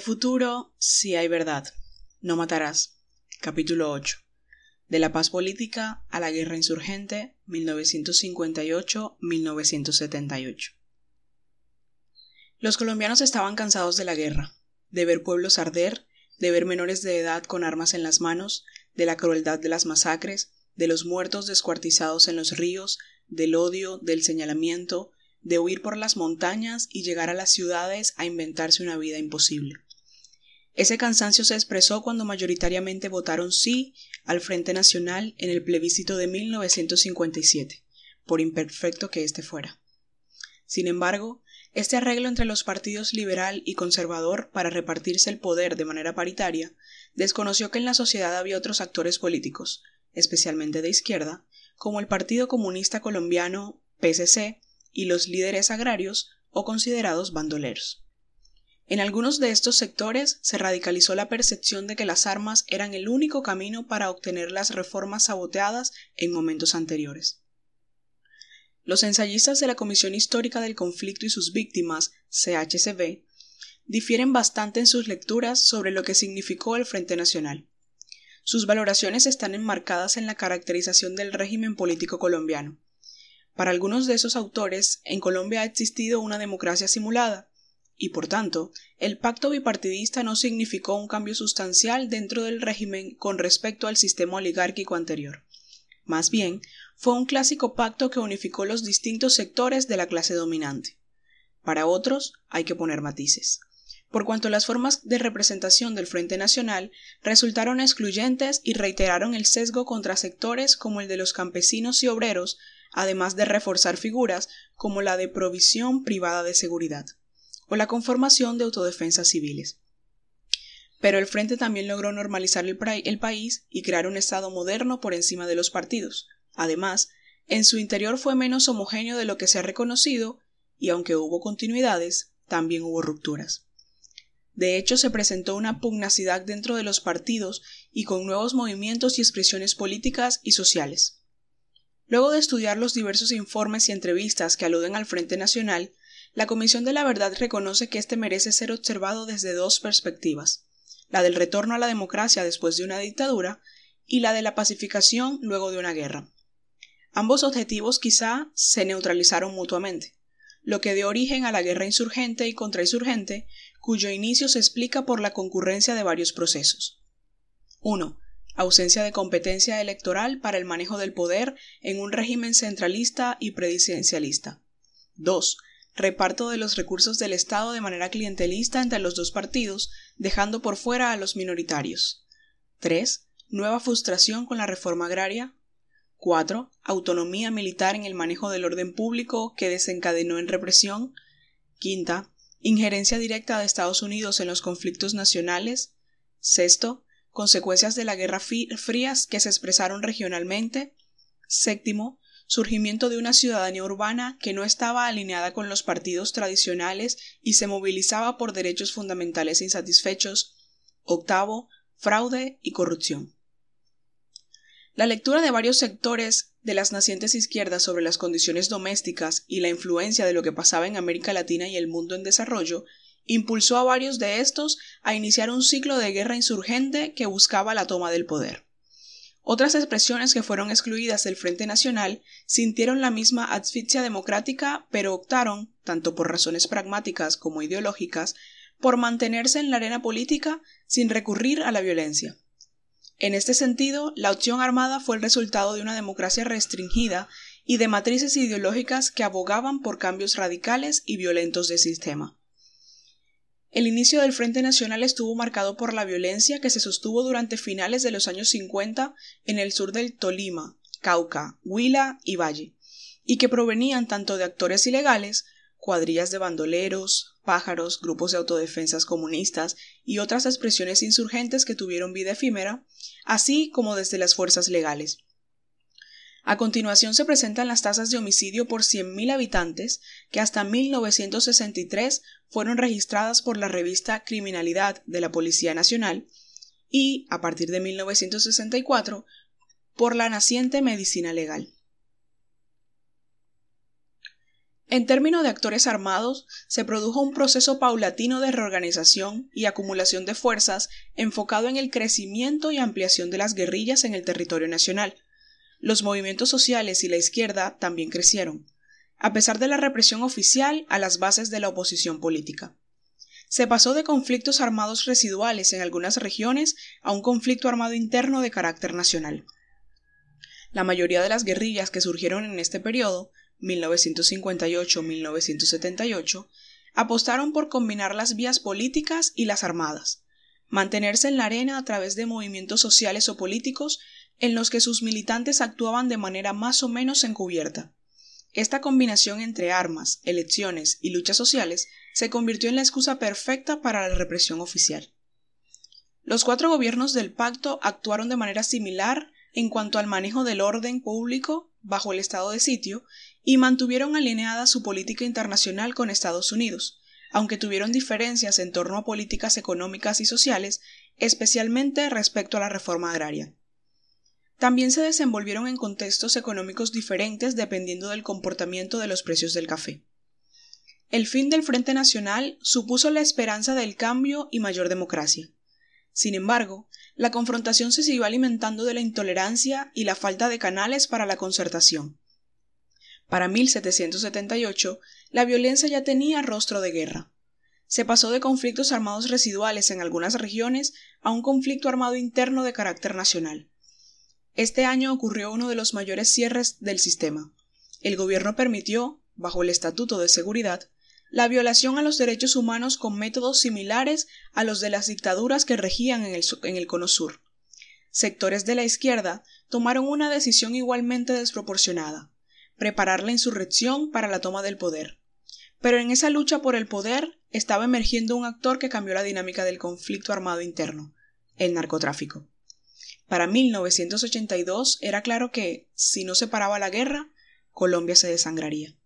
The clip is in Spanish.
Futuro si hay verdad. No matarás. Capítulo 8. De la paz política a la guerra insurgente 1958-1978. Los colombianos estaban cansados de la guerra, de ver pueblos arder, de ver menores de edad con armas en las manos, de la crueldad de las masacres, de los muertos descuartizados en los ríos, del odio, del señalamiento, de huir por las montañas y llegar a las ciudades a inventarse una vida imposible. Ese cansancio se expresó cuando mayoritariamente votaron sí al Frente Nacional en el plebiscito de 1957, por imperfecto que éste fuera. Sin embargo, este arreglo entre los partidos liberal y conservador para repartirse el poder de manera paritaria desconoció que en la sociedad había otros actores políticos, especialmente de izquierda, como el Partido Comunista Colombiano, PSC, y los líderes agrarios o considerados bandoleros. En algunos de estos sectores se radicalizó la percepción de que las armas eran el único camino para obtener las reformas saboteadas en momentos anteriores. Los ensayistas de la Comisión Histórica del Conflicto y sus Víctimas, CHCB, difieren bastante en sus lecturas sobre lo que significó el Frente Nacional. Sus valoraciones están enmarcadas en la caracterización del régimen político colombiano, para algunos de esos autores, en Colombia ha existido una democracia simulada, y por tanto, el pacto bipartidista no significó un cambio sustancial dentro del régimen con respecto al sistema oligárquico anterior. Más bien, fue un clásico pacto que unificó los distintos sectores de la clase dominante. Para otros, hay que poner matices. Por cuanto las formas de representación del Frente Nacional resultaron excluyentes y reiteraron el sesgo contra sectores como el de los campesinos y obreros además de reforzar figuras como la de provisión privada de seguridad o la conformación de autodefensas civiles. Pero el Frente también logró normalizar el, el, país y crear un Estado moderno por encima de los partidos. Además, en su interior fue menos homogéneo de lo que se ha reconocido, y aunque hubo continuidades, también hubo rupturas. De hecho, se presentó una pugnacidad dentro de los partidos y con nuevos movimientos y expresiones políticas y sociales. Luego de estudiar los diversos informes y entrevistas que aluden al Frente Nacional, la Comisión de la Verdad reconoce que éste merece ser observado desde dos perspectivas la del retorno a la democracia después de una dictadura y la de la pacificación luego de una guerra. Ambos objetivos quizá se neutralizaron mutuamente, lo que dio origen a la guerra insurgente y contrainsurgente, cuyo inicio se explica por la concurrencia de varios procesos. 1 ausencia de competencia electoral para el manejo del poder en un régimen centralista y presidencialista. 2. Reparto de los recursos del Estado de manera clientelista entre los dos partidos, dejando por fuera a los minoritarios. 3. Nueva frustración con la reforma agraria. 4. Autonomía militar en el manejo del orden público que desencadenó en represión. Quinta. Injerencia directa de Estados Unidos en los conflictos nacionales. Sexto consecuencias de la Guerra Fría que se expresaron regionalmente. Séptimo, surgimiento de una ciudadanía urbana que no estaba alineada con los partidos tradicionales y se movilizaba por derechos fundamentales insatisfechos. Octavo, fraude y corrupción. La lectura de varios sectores de las nacientes izquierdas sobre las condiciones domésticas y la influencia de lo que pasaba en América Latina y el mundo en desarrollo impulsó a varios de estos a iniciar un ciclo de guerra insurgente que buscaba la toma del poder. Otras expresiones que fueron excluidas del Frente Nacional sintieron la misma asfixia democrática, pero optaron, tanto por razones pragmáticas como ideológicas, por mantenerse en la arena política sin recurrir a la violencia. En este sentido, la opción armada fue el resultado de una democracia restringida y de matrices ideológicas que abogaban por cambios radicales y violentos de sistema. El inicio del Frente Nacional estuvo marcado por la violencia que se sostuvo durante finales de los años 50 en el sur del Tolima, Cauca, Huila y Valle, y que provenían tanto de actores ilegales, cuadrillas de bandoleros, pájaros, grupos de autodefensas comunistas y otras expresiones insurgentes que tuvieron vida efímera, así como desde las fuerzas legales. A continuación se presentan las tasas de homicidio por 100.000 habitantes que hasta 1963 fueron registradas por la revista Criminalidad de la Policía Nacional y, a partir de 1964, por la naciente medicina legal. En términos de actores armados, se produjo un proceso paulatino de reorganización y acumulación de fuerzas enfocado en el crecimiento y ampliación de las guerrillas en el territorio nacional. Los movimientos sociales y la izquierda también crecieron, a pesar de la represión oficial a las bases de la oposición política. Se pasó de conflictos armados residuales en algunas regiones a un conflicto armado interno de carácter nacional. La mayoría de las guerrillas que surgieron en este periodo 1958-1978, apostaron por combinar las vías políticas y las armadas, mantenerse en la arena a través de movimientos sociales o políticos en los que sus militantes actuaban de manera más o menos encubierta. Esta combinación entre armas, elecciones y luchas sociales se convirtió en la excusa perfecta para la represión oficial. Los cuatro gobiernos del pacto actuaron de manera similar en cuanto al manejo del orden público bajo el estado de sitio y mantuvieron alineada su política internacional con Estados Unidos, aunque tuvieron diferencias en torno a políticas económicas y sociales, especialmente respecto a la reforma agraria. También se desenvolvieron en contextos económicos diferentes dependiendo del comportamiento de los precios del café. El fin del Frente Nacional supuso la esperanza del cambio y mayor democracia. Sin embargo, la confrontación se siguió alimentando de la intolerancia y la falta de canales para la concertación. Para 1778, la violencia ya tenía rostro de guerra. Se pasó de conflictos armados residuales en algunas regiones a un conflicto armado interno de carácter nacional. Este año ocurrió uno de los mayores cierres del sistema. El gobierno permitió, bajo el Estatuto de Seguridad, la violación a los derechos humanos con métodos similares a los de las dictaduras que regían en el, en el cono sur. Sectores de la izquierda tomaron una decisión igualmente desproporcionada preparar la insurrección para la toma del poder. Pero en esa lucha por el poder estaba emergiendo un actor que cambió la dinámica del conflicto armado interno, el narcotráfico. Para 1982 era claro que, si no se paraba la guerra, Colombia se desangraría.